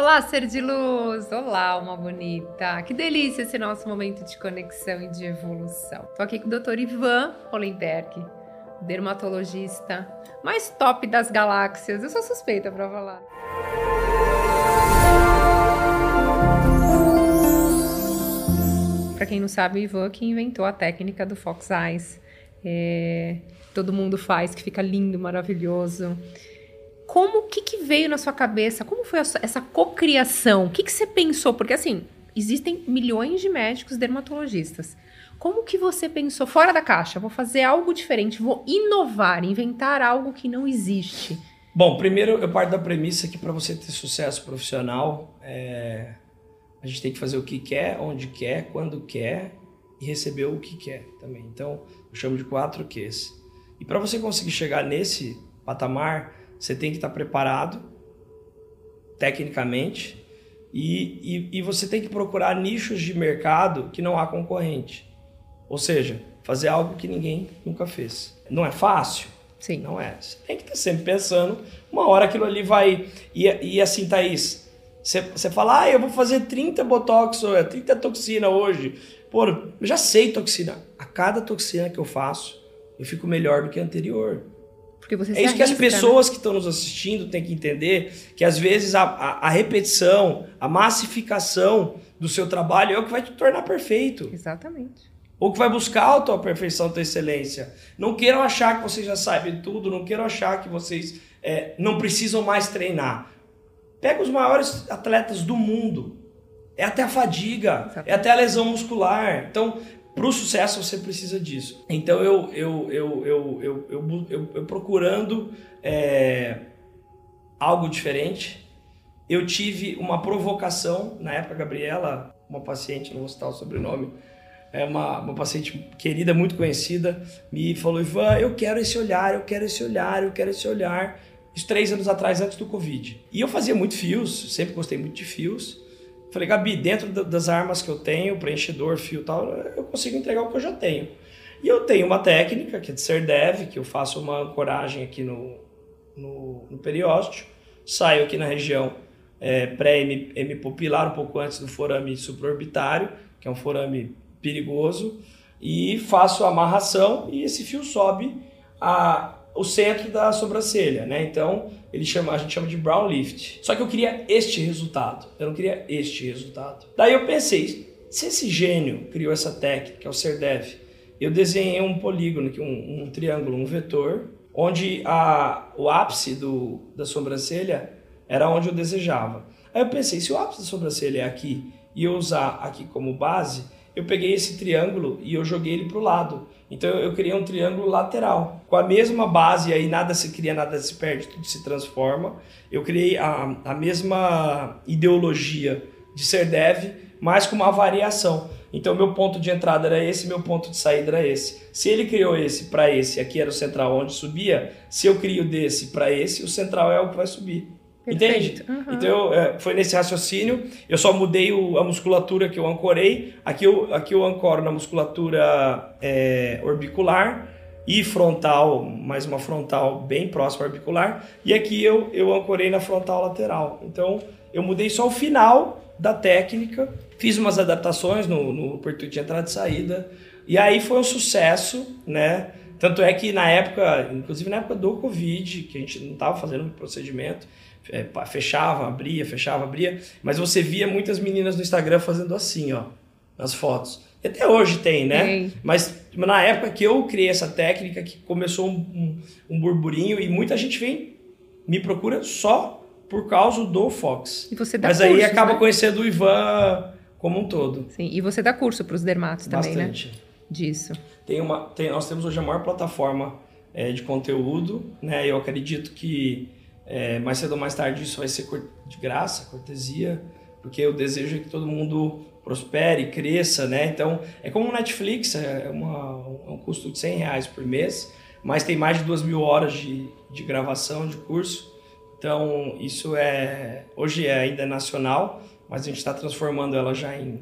Olá, ser de luz! Olá, uma bonita! Que delícia esse nosso momento de conexão e de evolução. Tô aqui com o Dr. Ivan Hollenberg, dermatologista mais top das galáxias. Eu sou suspeita para falar. Para quem não sabe, o Ivan que inventou a técnica do Fox Eyes. É, todo mundo faz, que fica lindo, maravilhoso. Como, que, que veio na sua cabeça? Como foi essa, cocriação? O que, que você pensou? Porque, assim, existem milhões de médicos dermatologistas. Como que você pensou fora da caixa? Vou fazer algo diferente, vou inovar, inventar algo que não existe. Bom, primeiro eu parto da premissa que para você ter sucesso profissional, é, a gente tem que fazer o que quer, onde quer, quando quer e receber o que quer também. Então, eu chamo de quatro Qs. E para você conseguir chegar nesse patamar, você tem que estar preparado tecnicamente e, e, e você tem que procurar nichos de mercado que não há concorrente. Ou seja, fazer algo que ninguém nunca fez. Não é fácil? Sim. Não é. Você tem que estar sempre pensando, uma hora aquilo ali vai. E, e assim, Thaís, você, você fala, ah, eu vou fazer 30 botox, 30 toxina hoje. Pô, eu já sei toxina. A cada toxina que eu faço, eu fico melhor do que a anterior. Porque você é isso arrisca, que as pessoas né? que estão nos assistindo têm que entender, que às vezes a, a, a, repetição, a massificação do seu trabalho é o que vai te tornar perfeito. Exatamente. Ou que vai buscar a tua perfeição, a tua excelência. Não queiram achar que vocês já sabem tudo, não queiram achar que vocês é, não precisam mais treinar. Pega os maiores atletas do mundo. É até a fadiga, Exatamente. é até a lesão muscular. Então, para o sucesso você precisa disso. Então eu eu eu eu eu, eu, eu, eu procurando é, algo diferente. Eu tive uma provocação na época, Gabriela, uma paciente, não vou citar o sobrenome, é uma, uma paciente querida, muito conhecida, me falou: Ivan, eu quero esse olhar, eu quero esse olhar, eu quero esse olhar. Isso três anos atrás, antes do Covid. E eu fazia muito fios, sempre gostei muito de fios. Falei, Gabi, dentro das armas que eu tenho, preenchedor, fio e tal, eu consigo entregar o que eu já tenho. E eu tenho uma técnica, que é de ser dev, que eu faço uma ancoragem aqui no, no, no saio aqui na região é, pré-hemipopilar, um pouco antes do forame supraorbitário, que é um forame perigoso, e faço a amarração e esse fio sobe a, o centro da sobrancelha, né? Então, ele chama, a gente chama de brow lift. Só que eu queria este resultado, eu não queria este resultado. Daí eu pensei, se esse gênio criou essa técnica, é o SERDEV, eu desenhei um polígono, um, um triângulo, um vetor, onde a, o ápice do, da sobrancelha era onde eu desejava. Aí eu pensei, se o ápice da sobrancelha é aqui e eu usar aqui como base, eu peguei esse triângulo e eu joguei ele para o lado. Então eu criei um triângulo lateral. Com a mesma base, aí nada se cria, nada se perde, tudo se transforma. Eu criei a, a mesma ideologia de ser dev, mas com uma variação. Então meu ponto de entrada era esse, meu ponto de saída era esse. Se ele criou esse para esse, aqui era o central onde subia, se eu crio desse para esse, o central é o que vai subir. Entende? Uhum. Então eu, é, foi nesse raciocínio. Eu só mudei o, a musculatura que eu ancorei. Aqui eu, aqui eu ancoro na musculatura é, orbicular e frontal, mais uma frontal bem próxima à orbicular. E aqui eu, eu ancorei na frontal lateral. Então eu mudei só o final da técnica. Fiz umas adaptações no, no de entrada e saída. E aí foi um sucesso, né? Tanto é que na época, inclusive na época do Covid, que a gente não estava fazendo procedimento, é, fechava, abria, fechava, abria. Mas você via muitas meninas no Instagram fazendo assim, ó, nas fotos. E até hoje tem, né? Tem. Mas na época que eu criei essa técnica, que começou um, um, um, burburinho e muita gente vem, me procura só por causa do Fox. E você dá Mas aí acaba né? conhecendo o Ivan como um todo. Sim, e você dá curso para os dermatos também, Bastante. né? Disso. Tem uma, tem, nós temos hoje a maior plataforma é, de conteúdo, né? Eu acredito que é, mais cedo ou mais tarde isso vai ser de graça, cortesia, porque o desejo é que todo mundo prospere, cresça, né? Então, é como o Netflix, é, uma, é um custo de 100 reais por mês, mas tem mais de duas mil horas de, de gravação de curso. Então, isso é hoje é ainda nacional, mas a gente está transformando ela já em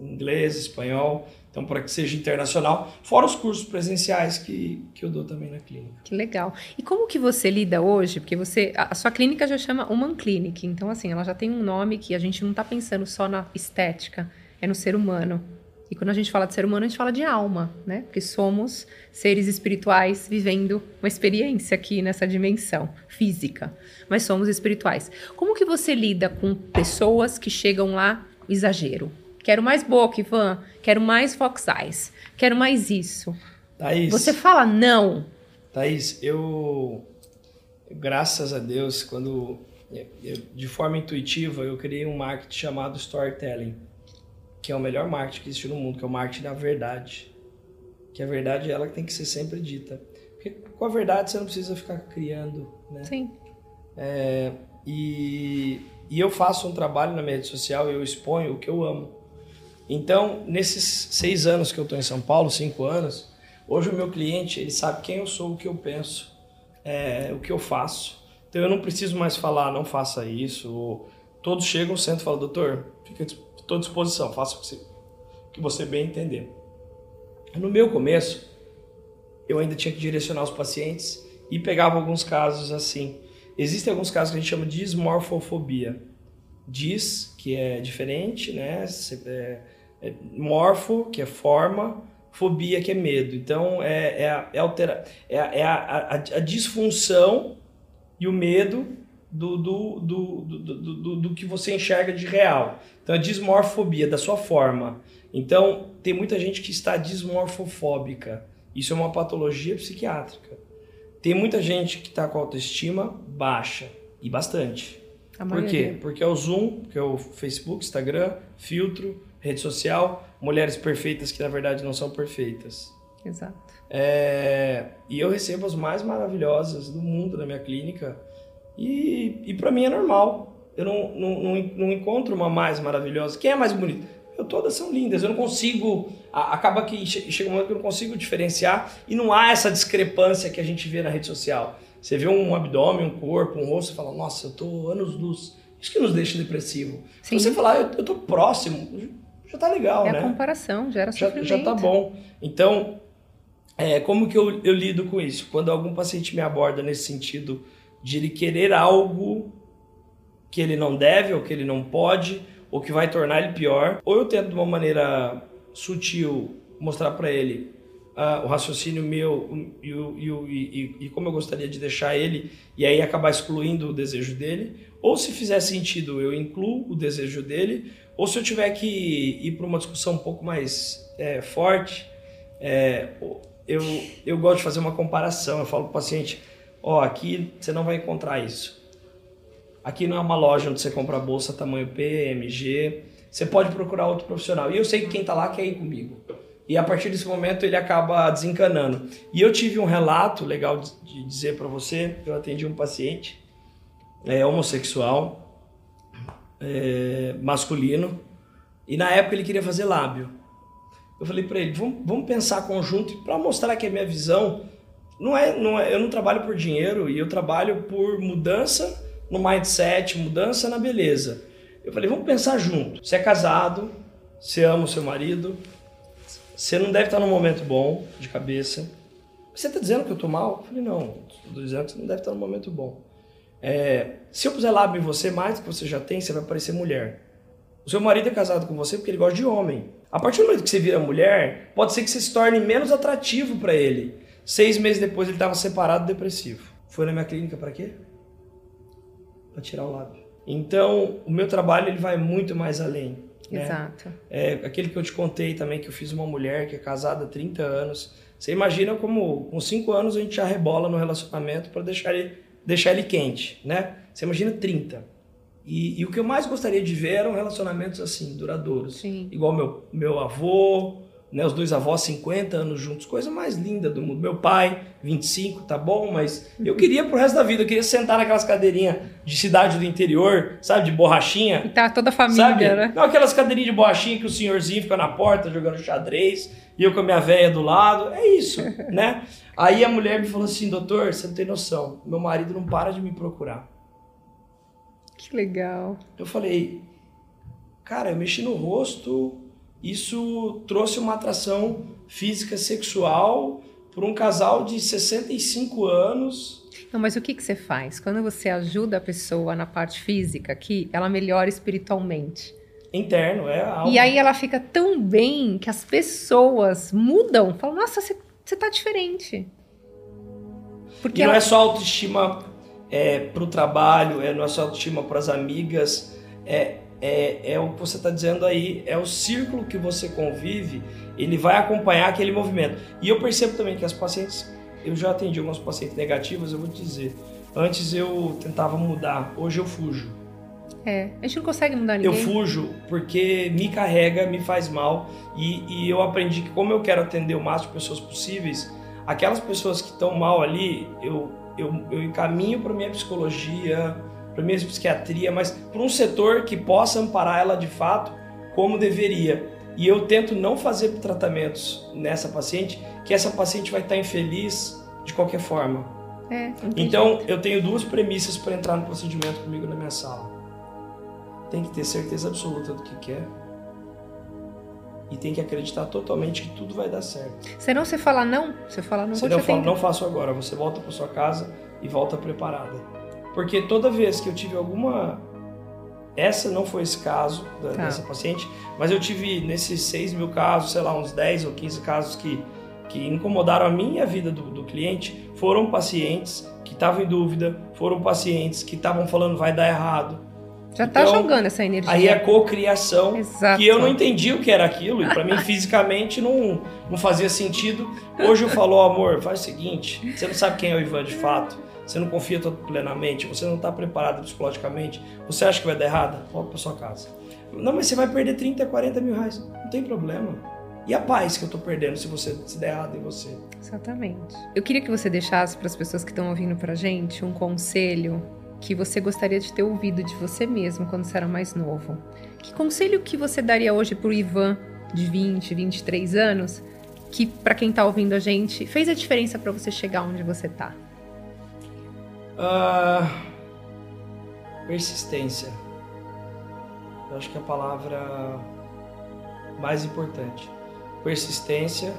inglês, espanhol, Então, para que seja internacional, fora os cursos presenciais que, que eu dou também na clínica. Que legal. E como que você lida hoje? Porque você, a sua clínica já chama Human Clinic, então assim, ela já tem um nome que a gente não está pensando só na estética, é no ser humano. E quando a gente fala de ser humano, a gente fala de alma, né? Porque somos seres espirituais vivendo uma experiência aqui nessa dimensão física, mas somos espirituais. Como que você lida com pessoas que chegam lá exagero? Quero mais boca, Ivan. Quero mais Fox Eyes. Quero mais isso. Thaís. Você fala não. Thaís, eu. Graças a Deus, quando. Eu, de forma intuitiva, eu criei um marketing chamado Storytelling, que é o melhor marketing que existe no mundo, que é o marketing da verdade. Que a verdade ela tem que ser sempre dita. Porque com a verdade você não precisa ficar criando, né? Sim. É, e, e eu faço um trabalho na minha rede social e eu exponho o que eu amo. Então, nesses seis anos que eu estou em São Paulo, cinco anos, hoje o meu cliente ele sabe quem eu sou, o que eu penso, é, o que eu faço. Então eu não preciso mais falar, não faça isso. Todos chegam, sentam e falam, doutor, fica estou à disposição, faça o que você, o que você bem entender. No meu começo, eu ainda tinha que direcionar os pacientes e pegava alguns casos assim. Existem alguns casos que a gente chama de dismorfofobia. Dis, que é diferente, né? É, é morfo, que é forma, fobia, que é medo. Então, é, é, a, é, altera, é, é a, a, a, disfunção e o medo do, do, do, do, do, do, que você enxerga de real. Então, a dismorfobia, da sua forma. Então, tem muita gente que está dismorfofóbica. Isso é uma patologia psiquiátrica. Tem muita gente que está com autoestima baixa, e bastante. Por quê? Porque é o Zoom, que é o Facebook, Instagram, filtro, rede social, mulheres perfeitas que na verdade não são perfeitas. Exato. É, e eu recebo as mais maravilhosas do mundo na minha clínica e, e para mim é normal. Eu não, não, não, não, encontro uma mais maravilhosa. Quem é mais bonita? Eu, todas são lindas. Eu não consigo. Acaba que chega um momento que eu não consigo diferenciar e não há essa discrepância que a gente vê na rede social. Você vê um abdômen, um corpo, um rosto e fala, nossa, eu tô anos luz. Isso que nos deixa depressivo. Sim. Se você falar, eu, eu tô próximo, já tá legal, é né? É a comparação, gera já, sofrimento. Já tá bom. Então, é, como que eu, eu lido com isso? Quando algum paciente me aborda nesse sentido de ele querer algo que ele não deve ou que ele não pode ou que vai tornar ele pior, ou eu tento de uma maneira sutil mostrar para ele uh, o raciocínio meu e, e, e, como eu gostaria de deixar ele e aí acabar excluindo o desejo dele, ou se fizer sentido eu incluo o desejo dele, ou se eu tiver que ir para uma discussão um pouco mais é, forte, é, eu, eu gosto de fazer uma comparação. Eu falo para o paciente: ó, oh, aqui você não vai encontrar isso. Aqui não é uma loja onde você compra bolsa tamanho P, MG. Você pode procurar outro profissional. E eu sei que quem está lá quer ir comigo. E a partir desse momento ele acaba desencanando. E eu tive um relato legal de dizer para você: eu atendi um paciente é, homossexual é, masculino, e na época ele queria fazer lábio. Eu falei para ele, vamos, vamos pensar conjunto para mostrar que a minha visão não é, não é, eu não trabalho por dinheiro e eu trabalho por mudança no mindset, mudança na beleza. Eu falei, vamos pensar junto. Você é casado, você ama o seu marido, você não deve estar num momento bom de cabeça. Você está dizendo que eu estou mal? Eu falei, não, estou dizendo que você não deve estar num momento bom. É, se eu puser lábio em você mais do que você já tem, você vai parecer mulher. O seu marido é casado com você porque ele gosta de homem. A partir do momento que você vira mulher, pode ser que você se torne menos atrativo para ele. Seis meses depois ele estava separado, depressivo. Foi na minha clínica para quê? Para tirar o lábio. Então, o meu trabalho ele vai muito mais além. Né? Exato. É aquele que eu te contei também, que eu fiz uma mulher que é casada há 30 anos. Você imagina como com 5 anos a gente já rebola no relacionamento para deixar ele deixar ele quente, né? Você imagina 30. E, e, o que eu mais gostaria de ver eram relacionamentos assim, duradouros. Sim. Igual meu, meu avô, né, os dois avós 50 anos juntos, coisa mais linda do mundo. Meu pai, 25, tá bom, mas eu queria pro resto da vida, eu queria sentar naquelas cadeirinhas de cidade do interior, sabe, de borrachinha. E tá toda a família, sabe? né? Não, aquelas cadeirinhas de borrachinha que o senhorzinho fica na porta jogando xadrez e eu com a minha velha do lado. É isso, né? Aí a mulher me falou assim, doutor, você não tem noção, meu marido não para de me procurar. Que legal. Eu falei, cara, eu mexi no rosto isso trouxe uma atração física sexual por um casal de 65 anos. Não, mas o que, que você faz? Quando você ajuda a pessoa na parte física, que ela melhora espiritualmente. Interno, é algo. E aí ela fica tão bem que as pessoas mudam. Falam, nossa, você, você tá diferente. Porque e ela... não é só autoestima é, para o trabalho, é, não é só autoestima para as amigas, é, é, é o que você está dizendo aí, é o círculo que você convive, ele vai acompanhar aquele movimento. E eu percebo também que as pacientes, eu já atendi algumas pacientes negativas, eu vou te dizer, antes eu tentava mudar, hoje eu fujo. É, a gente não consegue mudar ninguém. Eu fujo porque me carrega, me faz mal e, e eu aprendi que como eu quero atender o máximo de pessoas possíveis, aquelas pessoas que estão mal ali, eu, eu, eu encaminho para minha psicologia, para minha psiquiatria, mas para um setor que possa amparar ela de fato como deveria. E eu tento não fazer tratamentos nessa paciente, que essa paciente vai estar infeliz de qualquer forma. É, então, jeito. eu tenho duas premissas para entrar no procedimento comigo na minha sala. Tem que ter certeza absoluta do que quer e tem que acreditar totalmente que tudo vai dar certo. Senão você fala não, você fala não você não fala, não faço agora, você volta para sua casa e volta preparada. Porque toda vez que eu tive alguma essa não foi esse caso da, tá. dessa paciente, mas eu tive nesses 6 mil casos, sei lá, uns 10 ou 15 casos que, que incomodaram a minha vida do, do cliente, foram pacientes que estavam em dúvida, foram pacientes que estavam falando vai dar errado, já tá então, jogando essa energia. Aí é cocriação, que eu não entendi o que era aquilo, e para mim fisicamente não, não fazia sentido. Hoje eu falo, oh, amor, faz o seguinte, você não sabe quem é o Ivan de fato, você não confia plenamente, você não está preparado psicologicamente, você acha que vai dar errado? Volta para sua casa. Não, mas você vai perder 30, 40 mil reais. Não tem problema. E a paz que eu tô perdendo se você se der errado em você? Exatamente. Eu queria que você deixasse para as pessoas que estão ouvindo pra gente um conselho que você gostaria de ter ouvido de você mesmo quando você era mais novo? Que conselho que você daria hoje para o Ivan de 20, 23 anos, que para quem está ouvindo a gente fez a diferença para você chegar onde você está? Ah, persistência. Eu acho que é a palavra mais importante. Persistência.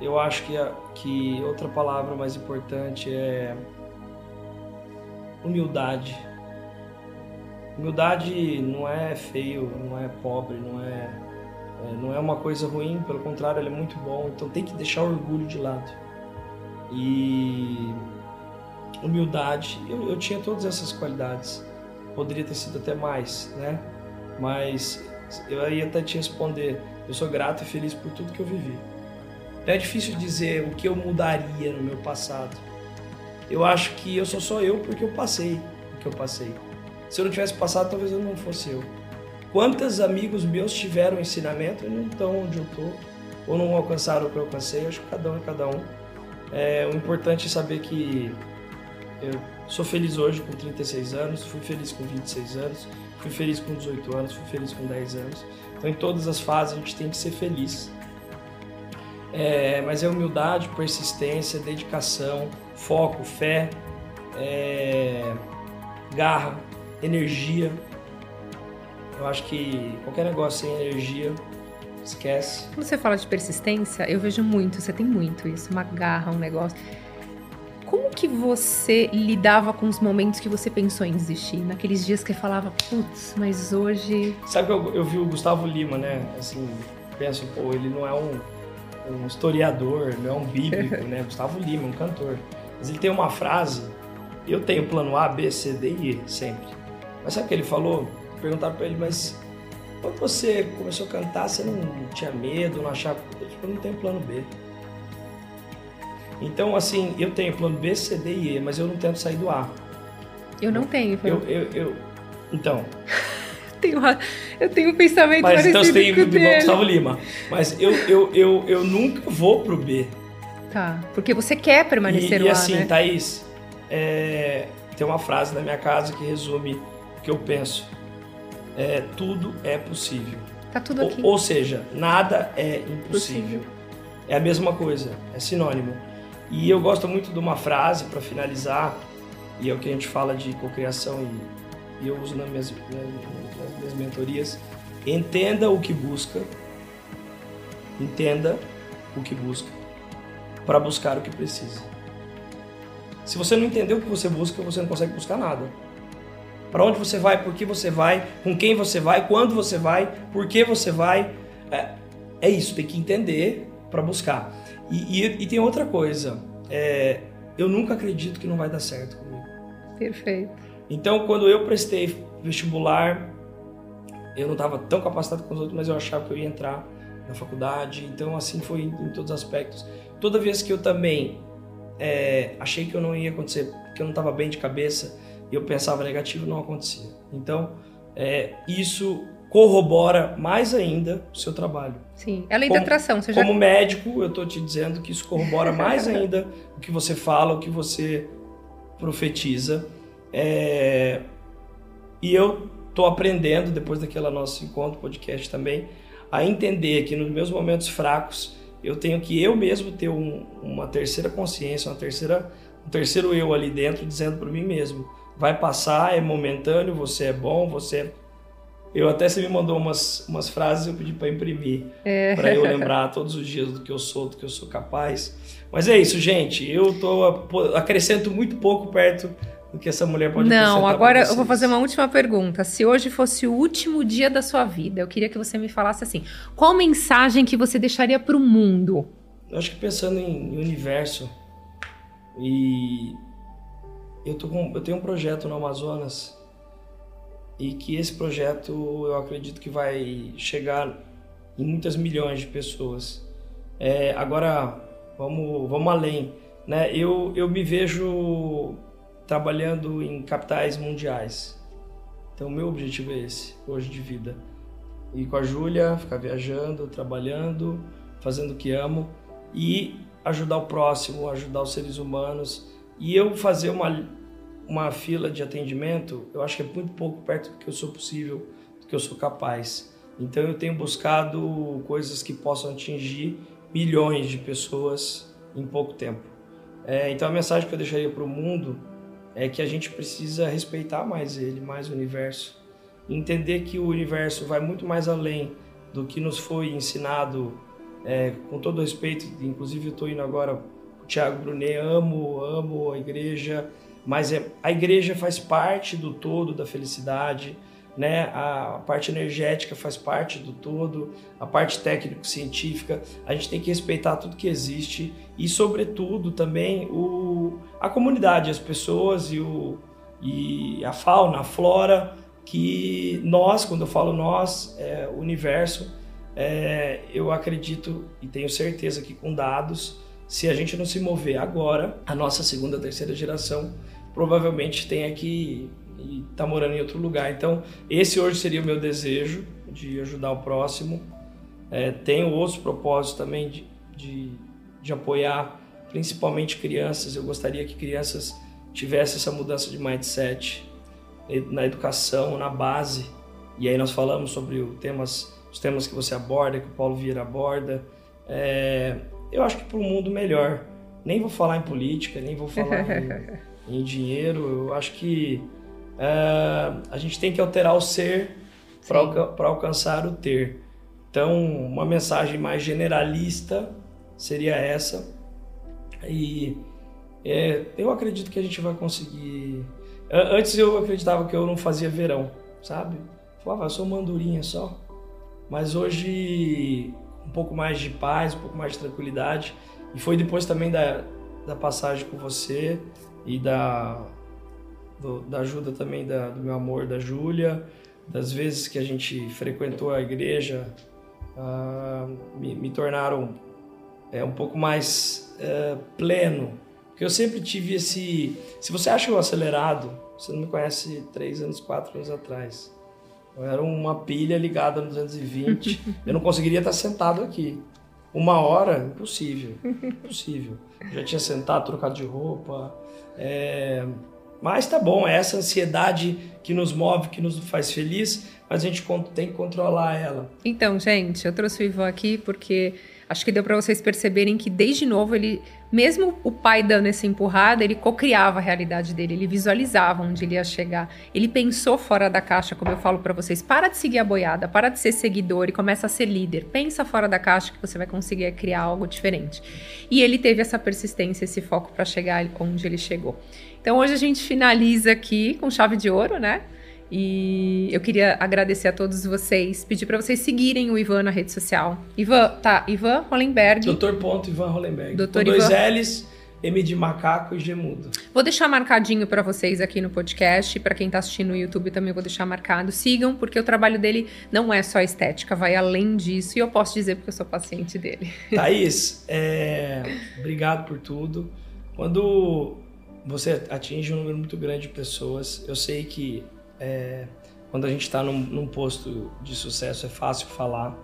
Eu acho que, a, que outra palavra mais importante é humildade. Humildade não é feio, não é pobre, não é, é, não é uma coisa ruim, pelo contrário, ela é muito bom. Então tem que deixar o orgulho de lado. E humildade, eu, eu tinha todas essas qualidades. Poderia ter sido até mais, né? Mas eu ia até te responder. Eu sou grato e feliz por tudo que eu vivi. É difícil dizer o que eu mudaria no meu passado eu acho que eu sou só eu porque eu passei o que eu passei. Se eu não tivesse passado, talvez eu não fosse eu. Quantos amigos meus tiveram ensinamento e não estão onde eu estou, ou não alcançaram o que eu alcancei? Eu acho que cada um é cada um. É, o importante é saber que eu sou feliz hoje com 36 anos, fui feliz com 26 anos, fui feliz com 18 anos, fui feliz com 10 anos. Então, em todas as fases, a gente tem que ser feliz. É, mas é humildade, persistência, dedicação, foco, fé, é, garra, energia. Eu acho que qualquer negócio sem energia, esquece. Quando você fala de persistência, eu vejo muito, você tem muito isso, uma garra, um negócio. Como que você lidava com os momentos que você pensou em desistir? Naqueles dias que falava, putz, mas hoje. Sabe que eu, eu vi o Gustavo Lima, né? Assim, penso, pô, ele não é um, um historiador, não é um bíblico, né? Gustavo Lima, um cantor. Mas ele tem uma frase, eu tenho plano A, B, C, D e E sempre. Mas sabe o que ele falou? Perguntaram para ele, mas quando você começou a cantar, você não tinha medo, não achava... Ele falou, eu não tenho plano B. Então, assim, eu tenho plano B, C, D e E, mas eu não tento sair do A. Eu não tenho. Eu, eu, eu, então... tenho, eu tenho um pensamento Mas então você tem o Gustavo Lima. Mas eu, eu, eu, eu nunca vou pro B. Tá, porque você quer permanecer e, lá, E assim, né? Thaís, é, tem uma frase na minha casa que resume o que eu penso. É, tudo é possível. Tá tudo aqui. Ou, ou seja, nada é impossível. Possível. É a mesma coisa, é sinônimo. E eu gosto muito de uma frase para finalizar, e é o que a gente fala de cocriação e, e eu uso nas minhas, nas minhas mentorias. Entenda o que busca Entenda o que busca para buscar o que precisa. Se você não entender o que você busca, você não consegue buscar nada. Para onde você vai, por que você vai, com quem você vai, quando você vai, por que você vai. É, é isso, tem que entender para buscar. E, e, e, tem outra coisa. É, eu nunca acredito que não vai dar certo comigo. Perfeito. Então, quando eu prestei vestibular, eu não estava tão capacitado quanto os outros, mas eu achava que eu ia entrar na faculdade. Então, assim foi em, todos os aspectos. Toda vez que eu também é, achei que eu não ia acontecer, que eu não estava bem de cabeça, e eu pensava negativo, não acontecia. Então, é, isso corrobora mais ainda o seu trabalho. Sim, é a lei como, da atração. Você já... Como médico, eu estou te dizendo que isso corrobora mais ainda o que você fala, o que você profetiza. É... E eu estou aprendendo, depois daquele nosso encontro, podcast também, a entender que nos meus momentos fracos, eu tenho que eu mesmo ter um, uma terceira consciência, uma terceira, um terceiro eu ali dentro, dizendo para mim mesmo, vai passar, é momentâneo, você é bom, você é... Eu até você me mandou umas, umas frases, eu pedi para imprimir, é. para eu lembrar todos os dias do que eu sou, do que eu sou capaz. Mas é isso, gente. Eu tô acrescento muito pouco perto do que essa mulher pode Não, agora eu vou fazer uma última pergunta. Se hoje fosse o último dia da sua vida, eu queria que você me falasse assim: qual mensagem que você deixaria para o mundo? Eu acho que pensando em, em universo e eu, tô com, eu tenho um projeto no Amazonas e que esse projeto eu acredito que vai chegar em muitas milhões de pessoas. É, agora, vamos, vamos além. Né? Eu, eu me vejo trabalhando em capitais mundiais. Então, meu objetivo é esse, hoje de vida. Ir com a Júlia, ficar viajando, trabalhando, fazendo o que amo e ajudar o próximo, ajudar os seres humanos e eu fazer uma, uma fila de atendimento, eu acho que é muito pouco perto do que eu sou possível, do que eu sou capaz. Então eu tenho buscado coisas que possam atingir milhões de pessoas em pouco tempo. É, então a mensagem que eu deixaria para o mundo é que a gente precisa respeitar mais ele, mais o universo, entender que o universo vai muito mais além do que nos foi ensinado, é, com todo respeito. Inclusive eu estou indo agora Tiago Brunet, amo, amo a igreja, mas é, a igreja faz parte do todo da felicidade, né? A, parte energética faz parte do todo, a parte técnico-científica, a gente tem que respeitar tudo que existe e, sobretudo, também o, a comunidade, as pessoas e, o, e a fauna, a flora, que nós, quando eu falo nós, é, o universo, é, eu acredito e tenho certeza que com dados se a gente não se mover agora, a nossa segunda, terceira geração provavelmente tenha que estar tá morando em outro lugar. Então, esse hoje seria o meu desejo de ajudar o próximo. É, tenho outros propósitos também de, de, de apoiar principalmente crianças. Eu gostaria que crianças tivessem essa mudança de mindset na educação, na base. E aí nós falamos sobre temas, os temas que você aborda, que o Paulo Vieira aborda. É, eu acho que para um mundo melhor. Nem vou falar em política, nem vou falar em, em dinheiro. Eu acho que uh, a gente tem que alterar o ser para alca alcançar o ter. Então, uma mensagem mais generalista seria essa. E é, eu acredito que a gente vai conseguir. Antes eu acreditava que eu não fazia verão, sabe? Falava, eu sou mandurinha só. Mas hoje um pouco mais de paz, um pouco mais de tranquilidade. E foi depois também da, da passagem com você e da, do, da ajuda também da, do meu amor, da Júlia, das vezes que a gente frequentou a igreja, uh, me, me, tornaram é, um pouco mais uh, pleno. Porque eu sempre tive esse. Se você acha eu acelerado, você não me conhece três anos, quatro anos atrás. Eu era uma pilha ligada no 220. eu não conseguiria estar sentado aqui. Uma hora, impossível. Impossível. Já tinha sentado, trocado de roupa. É... Mas tá bom, é essa ansiedade que nos move, que nos faz feliz, mas a gente tem que controlar ela. Então, gente, eu trouxe o Ivan aqui porque acho que deu para vocês perceberem que desde novo ele, mesmo o pai dando essa empurrada, ele cocriava a realidade dele, ele visualizava onde ele ia chegar. Ele pensou fora da caixa, como eu falo para vocês, para de seguir a boiada, para de ser seguidor e começa a ser líder. Pensa fora da caixa que você vai conseguir criar algo diferente. E ele teve essa persistência, esse foco para chegar onde ele chegou. Então hoje a gente finaliza aqui com chave de ouro, né? E eu queria agradecer a todos vocês, pedir para vocês seguirem o Ivan na rede social. Ivan, tá, Ivan Hollenberg. Doutor ponto Ivan Hollenberg. Doutor Com dois Ivan. L's, M de macaco e G mudo. Vou deixar marcadinho para vocês aqui no podcast, para quem tá assistindo no YouTube também vou deixar marcado. Sigam, porque o trabalho dele não é só estética, vai além disso. E eu posso dizer porque eu sou paciente dele. Thaís, é, obrigado por tudo. Quando você atinge um número muito grande de pessoas, eu sei que é, quando a gente está num, num, posto de sucesso é fácil falar.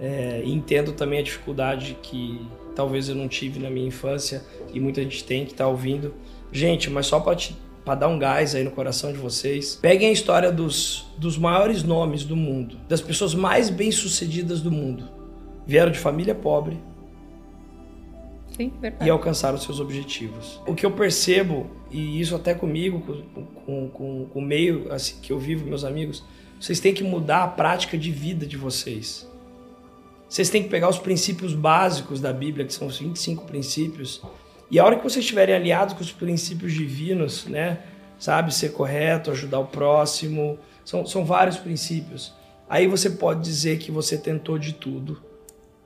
É, entendo também a dificuldade que talvez eu não tive na minha infância e muita gente tem que está ouvindo. Gente, mas só para dar um gás aí no coração de vocês, peguem a história dos, dos maiores nomes do mundo, das pessoas mais bem-sucedidas do mundo. Vieram de família pobre, Sim, e alcançar os seus objetivos. O que eu percebo, e isso até comigo, com, com, com, o meio assim, que eu vivo, meus amigos, vocês têm que mudar a prática de vida de vocês. Vocês têm que pegar os princípios básicos da Bíblia, que são os 25 princípios, e a hora que vocês estiverem aliados com os princípios divinos, né? Sabe, ser correto, ajudar o próximo, são, são vários princípios. Aí você pode dizer que você tentou de tudo,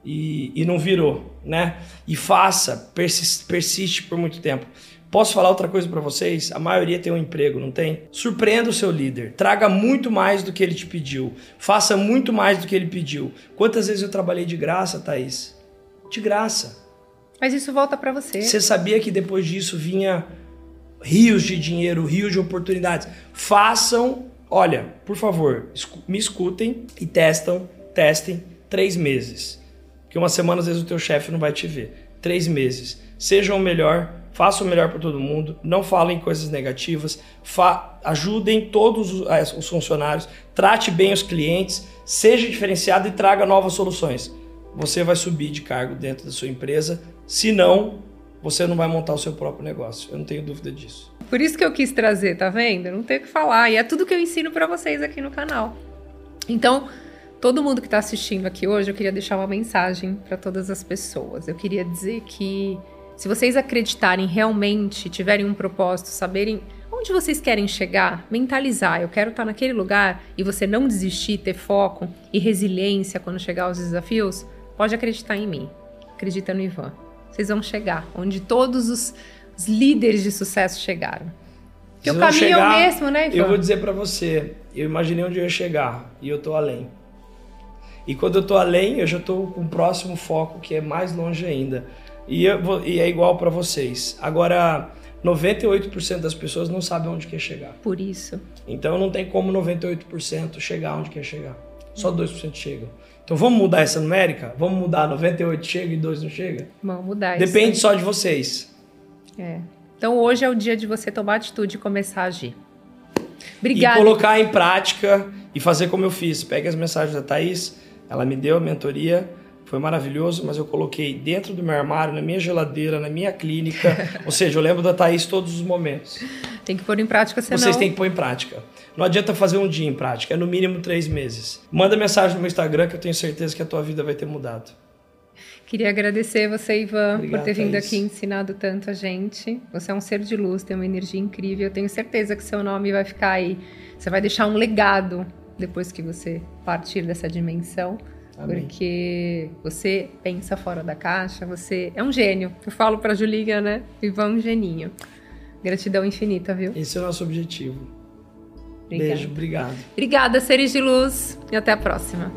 e, e não virou, né? E faça, persiste, persiste por muito tempo. Posso falar outra coisa para vocês? A maioria tem um emprego, não tem? Surpreenda o seu líder. Traga muito mais do que ele te pediu. Faça muito mais do que ele pediu. Quantas vezes eu trabalhei de graça, Thaís? De graça. Mas isso volta para você. Você sabia que depois disso vinha rios de dinheiro, rios de oportunidades? Façam, olha, por favor, me escutem e testam, testem três meses. Porque uma semana, às vezes, o teu chefe não vai te ver. Três meses. Sejam o melhor, façam o melhor para todo mundo, não falem coisas negativas, ajudem todos os funcionários, trate bem os clientes, seja diferenciado e traga novas soluções. Você vai subir de cargo dentro da sua empresa, se não, você não vai montar o seu próprio negócio. Eu não tenho dúvida disso. Por isso que eu quis trazer, tá vendo? Não tem o que falar. E é tudo que eu ensino para vocês aqui no canal. Então, todo mundo que está assistindo aqui hoje, eu queria deixar uma mensagem para todas as pessoas. Eu queria dizer que se vocês acreditarem realmente, tiverem um propósito, saberem onde vocês querem chegar, mentalizar, eu quero estar tá naquele lugar e você não desistir, ter foco e resiliência quando chegar aos desafios, pode acreditar em mim. Acredita no Ivan. Vocês vão chegar onde todos os, os líderes de sucesso chegaram. Porque o caminho chegar, é o mesmo, né, Ivan? Eu vou dizer para você, eu imaginei onde eu ia chegar e eu tô além. E quando eu estou além, eu já estou com o próximo foco que é mais longe ainda. E, vou, e é igual para vocês. Agora, 98% das pessoas não sabem onde quer chegar. Por isso. Então não tem como 98% chegar onde quer chegar. Só 2% chegam. Então vamos mudar essa numérica? Vamos mudar 98 chega e 2 não chega? Vamos mudar Depende isso. só de vocês. É. Então hoje é o dia de você tomar atitude e começar a agir. Obrigada. E colocar em prática e fazer como eu fiz. Pegue as mensagens da Thaís, ela me deu a mentoria, foi maravilhoso, mas eu coloquei dentro do meu armário, na minha geladeira, na minha clínica. ou seja, eu lembro da Thaís todos os momentos. Tem que pôr em prática, senão... Vocês têm que pôr em prática. Não adianta fazer um dia em prática, é no mínimo três meses. Manda mensagem no meu Instagram que eu tenho certeza que a tua vida vai ter mudado. Queria agradecer você, Ivan, Obrigado, por ter vindo Thaís. aqui e ensinado tanto a gente. Você é um ser de luz, tem uma energia incrível. Eu tenho certeza que seu nome vai ficar aí. Você vai deixar um legado depois que você partir dessa dimensão. Amém. Porque você pensa fora da caixa, você é um gênio. Eu falo para Julinha, né? Ivan, um geninho. Gratidão infinita, viu? Esse é o nosso objetivo. Obrigada. Beijo, obrigado. Obrigada, seres de luz, e até a próxima.